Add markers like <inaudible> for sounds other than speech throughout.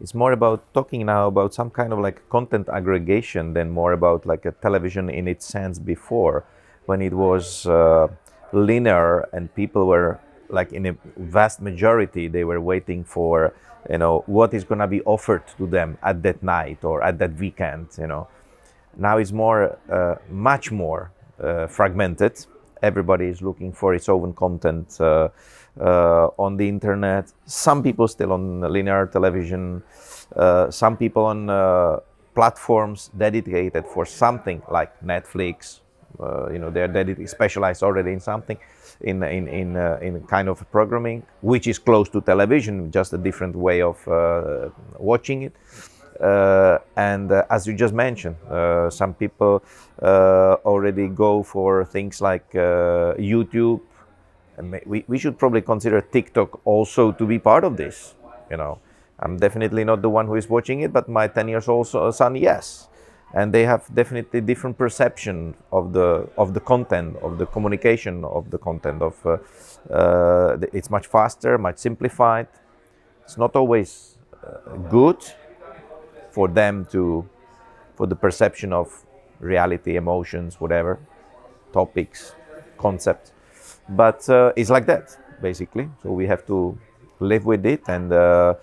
It's more about talking now about some kind of like content aggregation than more about like a television in its sense before, when it was uh, linear and people were like in a vast majority they were waiting for you know what is going to be offered to them at that night or at that weekend you know. Now it's more uh, much more uh, fragmented everybody is looking for its own content uh, uh on the internet. Some people still on linear television. Uh, some people on uh, platforms dedicated for something like netflix. You know they're dedicated specialized already in something in in in, uh, in kind of programming, which is close to television, just a different way of uh, watching it. Uh, and uh, as you just mentioned, uh, some people already go for things like YouTube. We, we should probably consider TikTok also to be part of this. You know, I'm definitely not the one who is watching it, but my 10 years old son, yes and they have definitely different perception of the of the content of the communication of the content of uh, uh, it's much faster much simplified it's not always uh, good for them to for the perception of reality emotions whatever topics concepts but uh, it's like that basically so we have to live with it and uh,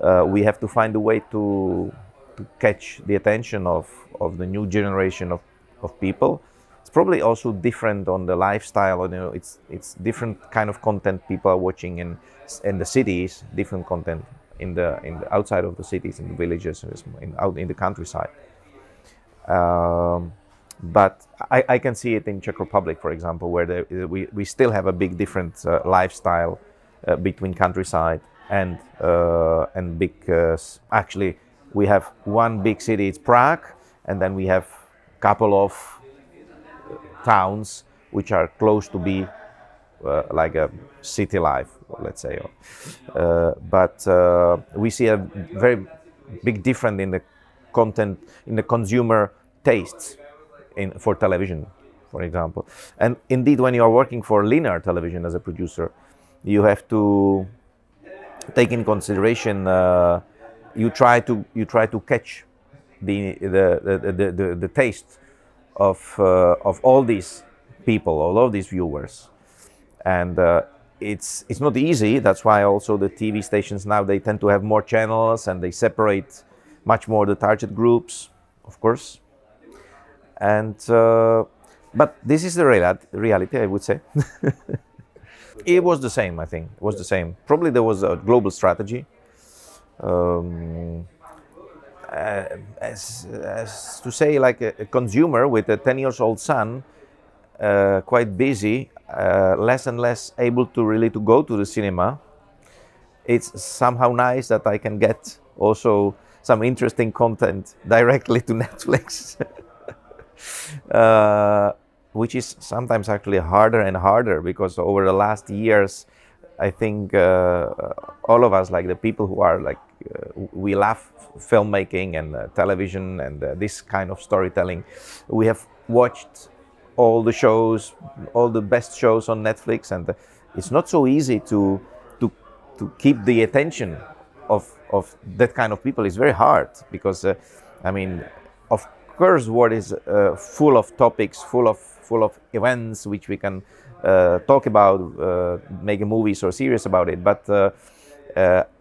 uh, we have to find a way to to catch the attention of, of the new generation of, of people. It's probably also different on the lifestyle. You know, it's it's different kind of content people are watching in in the cities, different content in the in the outside of the cities, in the villages, in, out in the countryside. Um, but I, I, can see it in Czech Republic, for example, where we, we still have a big different uh, lifestyle uh, between countryside and uh, and big uh, actually we have one big city, it's Prague, and then we have a couple of towns which are close to be uh, like a city life, let's say. Uh, but uh, we see a very big difference in the content, in the consumer tastes in, for television, for example. And indeed, when you are working for linear television as a producer, you have to take in consideration uh, you try to you try to catch the the the, the, the, the taste of uh, of all these people, all of these viewers, and uh, it's it's not easy. That's why also the TV stations now they tend to have more channels and they separate much more the target groups, of course. And uh, but this is the reality, I would say. <laughs> it was the same, I think. It was the same. Probably there was a global strategy um, uh, as, as to say like a, a, consumer with a 10 years old son uh, quite busy uh, less and less able to really to go to the cinema it's somehow nice that i can get also some interesting content <laughs> directly to netflix <laughs> uh, which is sometimes actually harder and harder because over the last years I think uh, all of us, like the people who are like, uh, we love filmmaking and uh, television and uh, this kind of storytelling. We have watched all the shows, all the best shows on Netflix, and uh, it's not so easy to to to keep the attention of of that kind of people. It's very hard because, uh, I mean, of course, what is full of topics, full of full of events which we can uh, talk about, uh, make movies or series about it. But uh,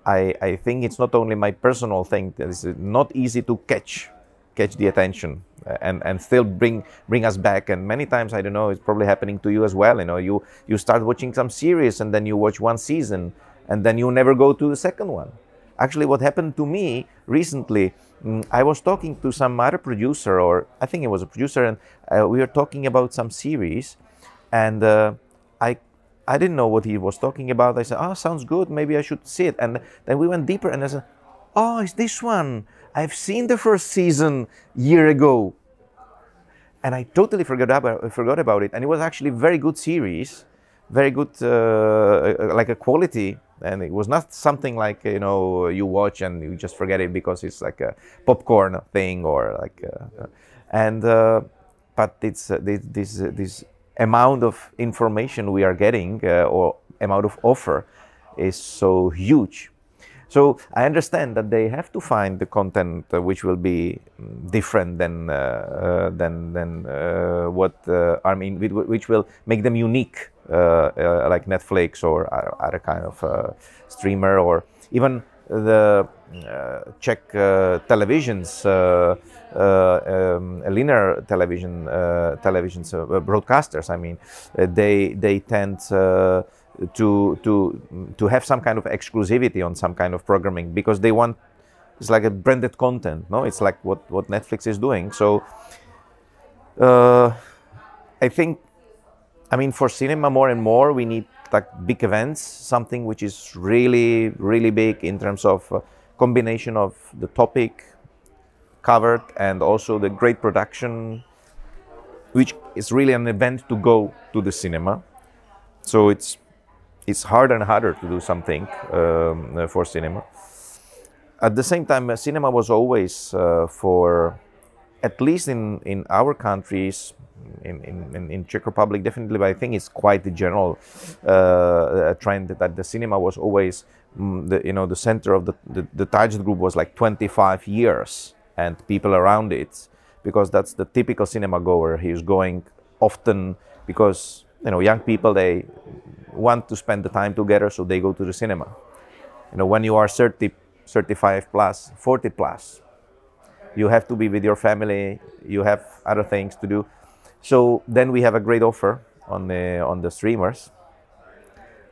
I, I think it's not only my personal thing. It's not easy to catch catch the attention and and still bring bring us back and many times i don't know it's probably happening to you as well you know you you start watching some series and then you watch one season and then you never go to the second one actually what happened to me recently mm, i was talking to some other producer or i think it was a producer and uh, we were talking about some series and uh, I I didn't know what he was talking about. I said, "Oh, sounds good. Maybe I should see it." And then we went deeper, and I said, "Oh, it's this one. I've seen the first season year ago." And I totally forgot about forgot about it. And it was actually very good series, very good, uh, uh, like a quality. And it was not something like you know you watch and you just forget it because it's like a popcorn thing or like, uh, and uh, but it's uh, this this, this amount of information we are getting uh, or amount of offer is so huge. So I understand that they have to find the content uh, which will be different than uh, uh, than than uh, what I mean, which will make them unique, like Netflix or other kind of streamer or even the Czech televisions. Uh, um, linear television uh, televisions uh, broadcasters. I mean, they they tend to to to have some kind of exclusivity on some kind of programming because they want it's like a branded content. No, it's like what what Netflix is doing. So I think I mean, for cinema, more and more, we need like big events, something which is really, really big in terms of uh, combination of the topic, covered and also the great production, which is really an event to go to the cinema. So it's it's harder and harder to do something um, for cinema. At the same time, uh, cinema was always uh, for, at least in, in our countries, in, in, in Czech Republic, definitely, but I think it's quite the general uh, trend that the cinema was always, mm, the, you know, the center of the, the, the target group was like 25 years and people around it because that's the typical cinema goer he's going often because you know young people they want to spend the time together so they go to the cinema. You know when you are 30 35 plus 40 plus you have to be with your family you have other things to do. So then we have a great offer on the on the streamers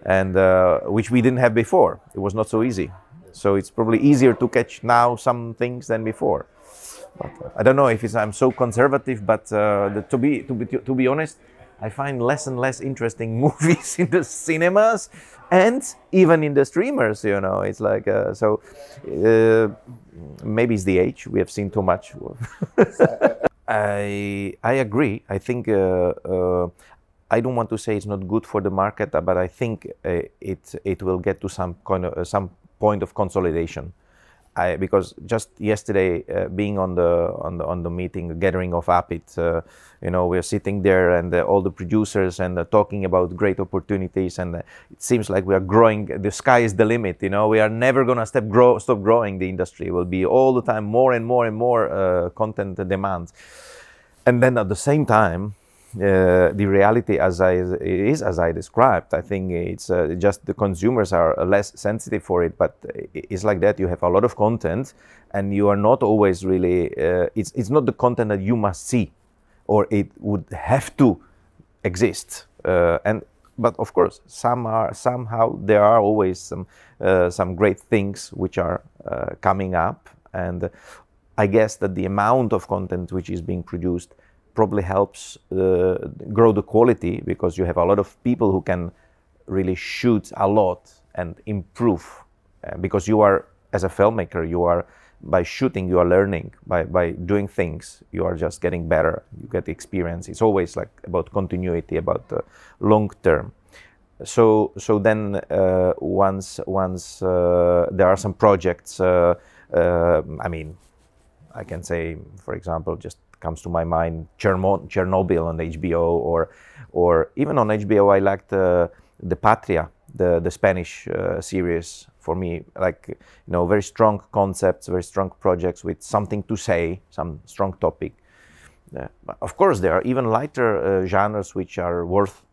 and uh, which we didn't have before. It was not so easy. So it's probably easier to catch now some things than before. But, uh, I don't know if I'm so conservative, but uh, the, to be to be to be honest, I find less and less interesting <laughs> movies in the cinemas and even in the streamers. You know, it's like uh, so. Uh, maybe it's the age. We have seen too much. <laughs> I I agree. I think. Uh, uh, I don't want to say it's not good for the market, but I think it it will get to some kind of some point of consolidation I, because just yesterday, uh, being on the on the on the meeting gathering of APIT, uh, you know, we're sitting there and uh, all the producers and uh, talking about great opportunities, and uh, it seems like we are growing. The sky is the limit. You know, we are never gonna stop grow stop growing. The industry will be all the time more and more and more uh, content demand, and then at the same time, the reality as I is as I described. I think it's uh, just the consumers are less sensitive for it, but it's like that. You have a lot of content, and you are not always really. Uh, it's it's not the content that you must see, or it would have to exist. Uh, and but of course, some are somehow there are always some uh, some great things which are uh, coming up, and I guess that the amount of content which is being produced probably helps uh, grow the quality because you have a lot of people who can really shoot a lot and improve uh, because you are as a filmmaker you are by shooting you are learning. By, by doing things you are just getting better. You get the experience. It's always like about continuity about the long term. So so then uh, once once uh, there are some projects uh, uh, i mean i can say for example just comes to my mind Chernobyl on HBO or or even on HBO I liked the the Patria the the Spanish uh, series for me like you know very strong concepts very strong projects with something to say some strong topic. Uh, of course there are even lighter uh, genres which are worth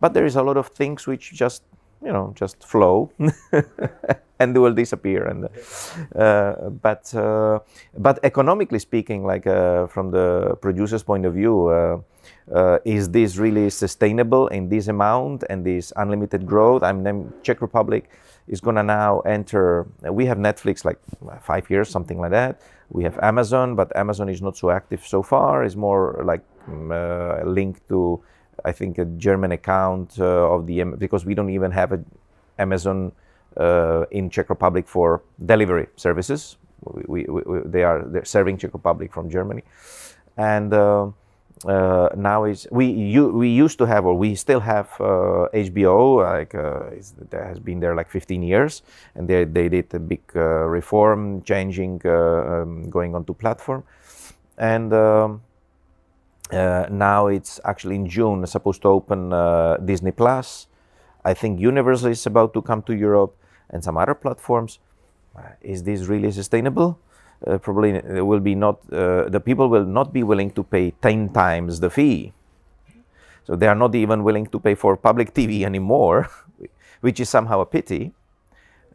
but there is a lot of things which just you know just flow <laughs> and they will disappear. And uh, but uh, but economically speaking like uh, from the producer's point of view uh, uh, is this really sustainable in this amount and this unlimited growth? I mean czech republic is going to now enter we have netflix like five years something like that. We have amazon but amazon is not so active so far. Is more like uh, linked to I think a German account uh, of the because we don't even have a Amazon uh, in Czech Republic for delivery services. We, we, we, they are they're serving Czech Republic from Germany, and uh, now is we you, we used to have or we still have HBO like uh, has been there like 15 years, and they they did a big reform, changing, um, going onto platform, and. Um, Uh, now it's actually in June supposed to open uh, Disney Plus. I think Universal is about to come to Europe and some other platforms. Uh, is this really sustainable? Uh, probably will be not. Uh, the people will not be willing to pay ten times the fee. So they are not even willing to pay for public TV anymore, <laughs> which is somehow a pity.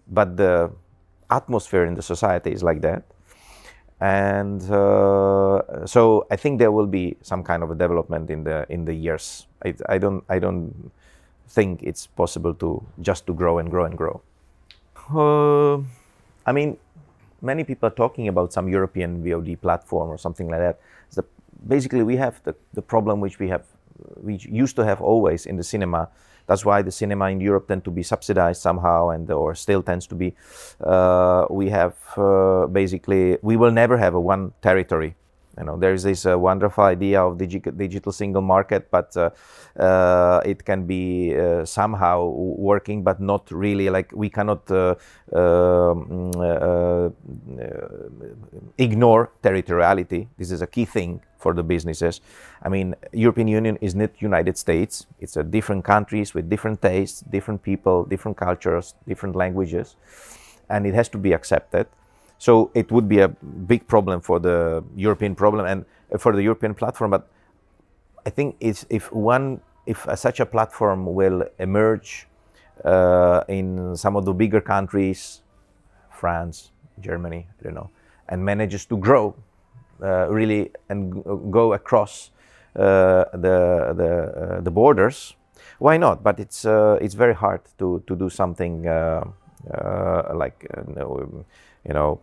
But the atmosphere in the society is like that and uh, so I think there will be some kind of a development in the in the years. I, I, don't I don't think it's possible to just to grow and grow and grow. Uh, I mean, many people are talking about some European VOD platform or something like that. So basically, we have the, the problem which we have we used to have always in the cinema that's why the cinema in Europe tend to be subsidized somehow, and or still tends to be. Uh, we have uh, basically we will never have a one territory. You know, there is this uh, wonderful idea of digi- digital single market, but uh, uh, it can be uh, somehow working, but not really. Like we cannot um, ignore territoriality. This is a key thing for the businesses. I mean, European Union is not United States. It's a different countries with different tastes, different people, different cultures, different languages, and it has to be accepted. So it would be a big problem for the European problem and for the European platform. But I think it's if one if such a platform will emerge uh, in some of the bigger countries, France, Germany, I don't know, and manages to grow uh, really and go across uh, the the uh, the borders, why not? But it's it's very hard to to do something like you know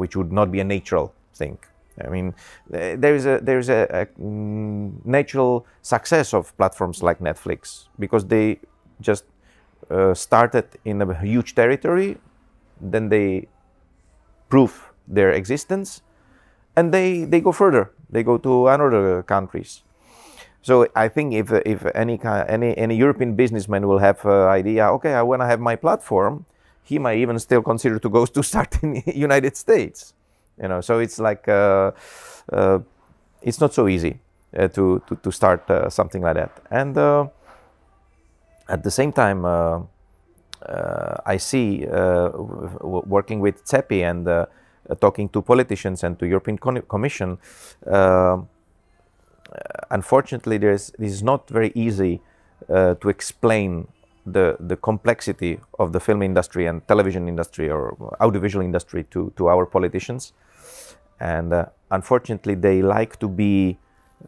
which would not be a natural thing. I mean, there is a there is a, a, mm, natural success of platforms like Netflix because they just uh, started in a huge territory, then they prove their existence, and they, they go further. They go to another countries. So I think if, if any, any, any European businessman will have an idea, okay, I want to have my platform, he might even still consider to go to start in the <laughs> United States. You know, so it's like, uh, uh, it's not so easy uh, to, to, to, start uh, something like that. And uh, at the same time, uh, I see working with CEPI and talking to politicians and to European Commission, uh, unfortunately, there's, is not very easy to explain the, the complexity of the film industry and television industry or audiovisual industry to, to our politicians. And uh, unfortunately, they like to be,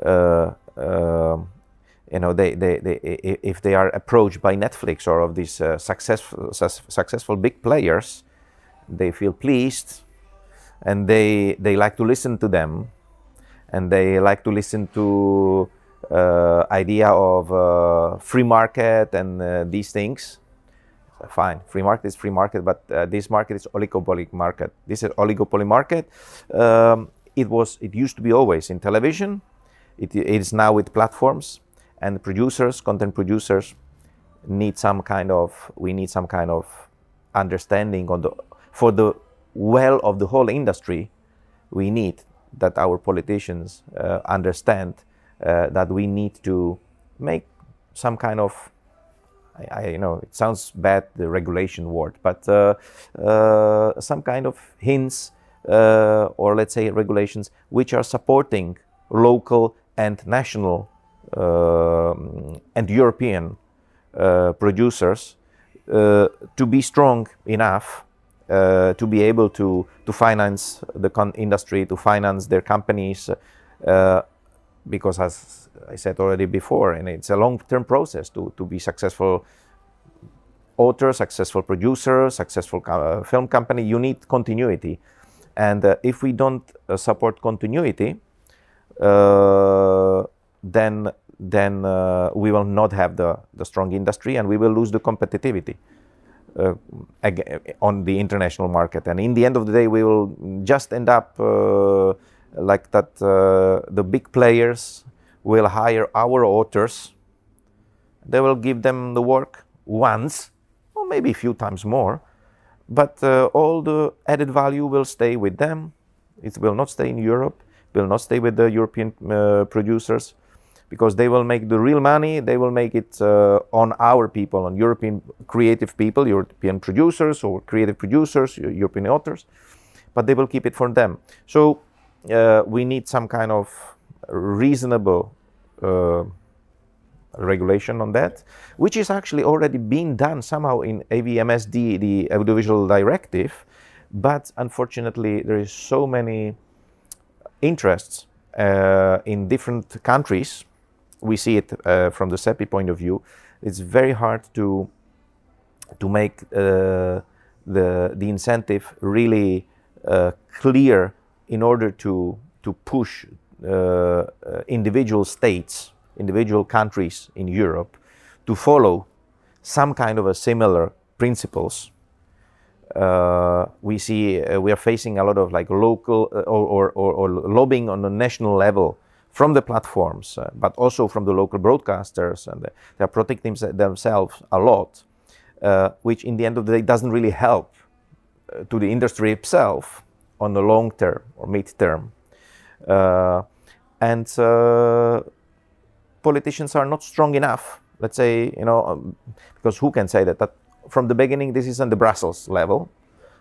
uh, uh, you know, they, they, they, if they are approached by Netflix or of these successful, su successful big players, they feel pleased and they they like to listen to them and they like to listen to uh, idea of uh, free market and uh, these things. Fine free market is free market but uh, this market is oligopoly market. This is oligopoly market. Um, it was it used to be always in television. It, it is now with platforms and producers content producers need some kind of we need some kind of understanding on the for the well of the whole industry, we need that our politicians uh, understand uh, that we need to make some kind of I, I, you know it sounds bad the regulation word but uh, uh some kind of hints uh, or let's say regulations which are supporting local and national um, and European uh, producers to be strong enough uh, to be able to to finance the industry, to finance their companies, uh, because as I said already before, and it's a long-term process to to be successful author, successful producer, successful co- uh, film company. You need continuity, and uh, if we don't uh, support continuity, uh, then then we will not have the the strong industry, and we will lose the competitivity. Uh, on the international market. And in the end of the day, we will just end up uh, like that. Uh, the big players will hire our authors. They will give them the work once, or maybe a few times more, but all the added value will stay with them. It will not stay in Europe. Will not stay with the European producers because they will make the real money. They will make it uh, on our people, on European creative people, European producers or creative producers, European authors, but they will keep it for them. So uh, we need some kind of reasonable uh, regulation on that, which is actually already being done somehow in AVMSD, the Audiovisual Directive, but unfortunately there is so many interests uh, in different countries. We see it uh, from the CEPI point of view. It's very hard to to make uh, the the incentive really uh, clear in order to to push uh, uh, individual states, individual countries in Europe to follow some kind of a similar principles. Uh, we see uh, we are facing a lot of like local uh, or, or, or, lobbying on the national level from the platforms, uh, but also from the local broadcasters, and they are protecting themselves a lot, which in the end of the day doesn't really help to the industry itself on the long term or mid term. and politicians are not strong enough. Let's say, you know, um, because who can say that? That from the beginning, this is on the Brussels level.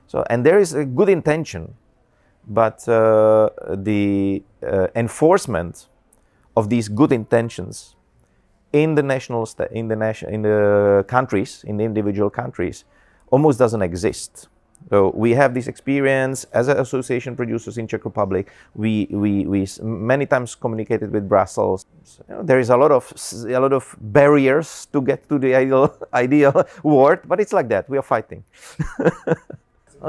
So, and there is a good intention, but uh, the uh, enforcement of these good intentions in the national in the nation in the countries in the individual countries almost doesn't exist. So we have this experience as an association producers in Czech Republic. We, we, we many times communicated with Brussels. So, you know, there is a lot of a lot of barriers to get to the ideal <laughs> ideal word, but it's like that. We are fighting. <laughs>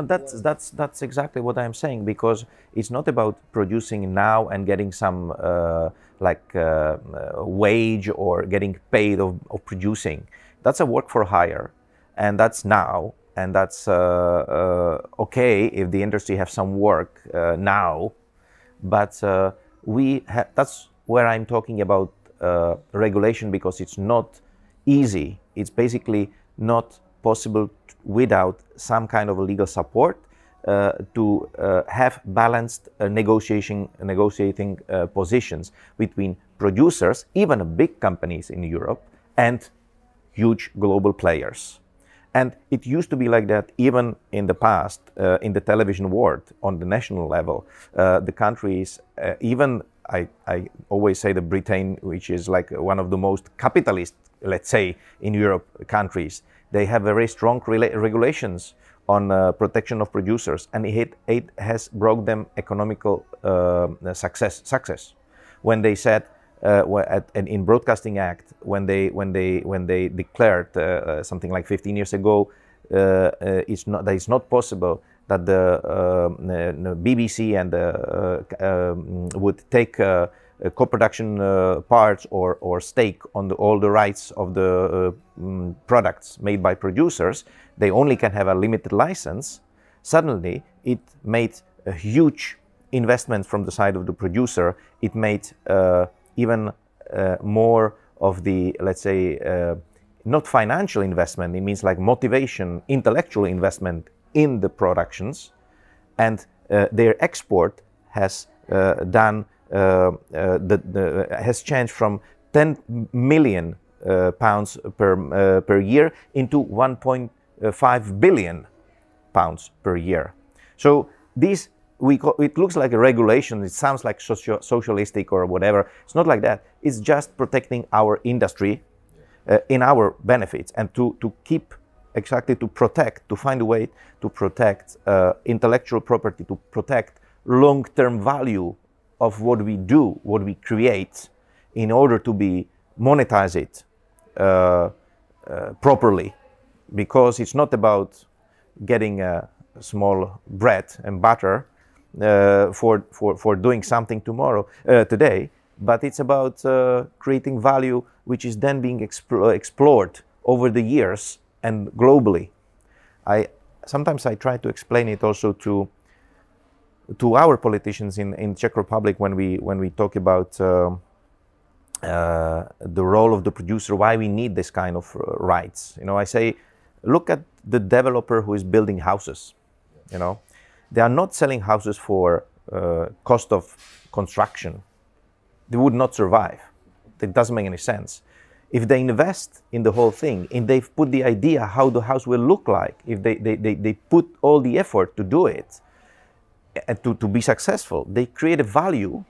that's that's that's exactly what I'm saying because it's not about producing now and getting some uh, like uh, uh, wage or getting paid of, of producing. That's a work for hire, and that's now and that's uh, uh, okay if the industry have some work uh, now, but we that's where I'm talking about regulation because it's not easy. It's basically not possible without some kind of legal support uh, to uh, have balanced uh, negotiating, negotiating positions between producers, even big companies in Europe, and huge global players. And it used to be like that even in the past, uh, in the television world, on the national level. Uh, the countries, uh, even I, I, always say the Britain, which is like one of the most capitalist, let's say, in Europe countries, they have very strong regulations on uh, protection of producers, and it, it has brought them economical uh, success. Success when they said uh, at, in Broadcasting Act when they when they when they declared uh, uh something like 15 years ago, uh, uh, it's not that it's not possible that the BBC and um, would take co-production parts or, or stake on the, all the rights of the um, products made by producers. They only can have a limited license. Suddenly, it made a huge investment from the side of the producer. It made even uh, more of the, let's say, uh, not financial investment, it means like motivation, intellectual investment in the productions, and uh, their export has uh, done uh, uh, the, the, has changed from 10 million pounds per per year into 1.5 billion pounds per year. So these we call, it looks like a regulation. It sounds like socio- socialistic or whatever. It's not like that. It's just protecting our industry uh, in our benefits and to, to keep exactly to protect, to find a way to protect uh, intellectual property, to protect long-term value of what we do, what we create, in order to be monetize it uh, uh properly, because it's not about getting a small bread and butter uh, for, for, for doing something tomorrow, uh, today, but it's about uh, creating value which is then being exp- explored over the years and globally. I, sometimes I try to explain it also to, to our politicians in, in Czech Republic when we, when we talk about uh, uh, the role of the producer, why we need this kind of uh, rights. You know, I say, look at the developer who is building houses. You know, they are not selling houses for uh, cost of construction. They would not survive. It doesn't make any sense. If they invest in the whole thing and they've put the idea how the house will look like, if they, they, they, they put all the effort to do it and to, to be successful, they create a value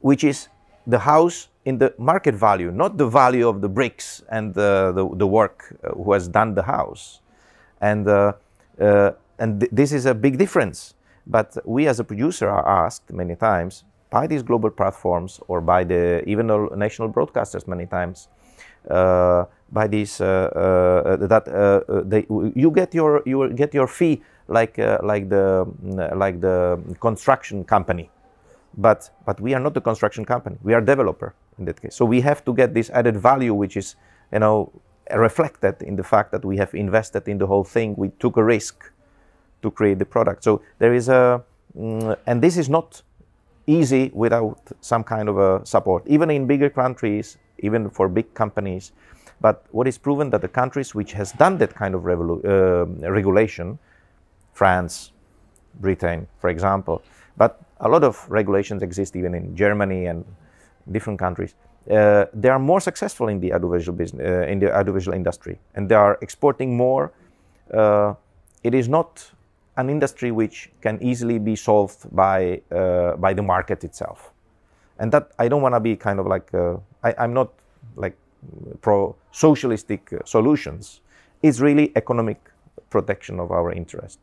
which is the house in the market value, not the value of the bricks and the, the, the work uh, who has done the house. And, uh, uh, and th- this is a big difference. But we as a producer are asked many times by these global platforms or by the even national broadcasters many times uh, by these uh, uh, that uh, they, you get your you get your fee like uh, like the like the construction company. But but we are not the construction company. We are developer in that case. So we have to get this added value which is you know reflected in the fact that we have invested in the whole thing. We took a risk to create the product so there is a mm, and this is not easy without some kind of a support even in bigger countries even for big companies but what is proven that the countries which has done that kind of uh, regulation france britain for example but a lot of regulations exist even in Germany and different countries. Uh, they are more successful in the audiovisual business, uh, in the audiovisual industry, and they are exporting more. Uh, it is not an industry which can easily be solved by uh, by the market itself, and that I don't want to be kind of like uh, I, I'm not like pro socialistic uh, solutions. It's really economic protection of our interest.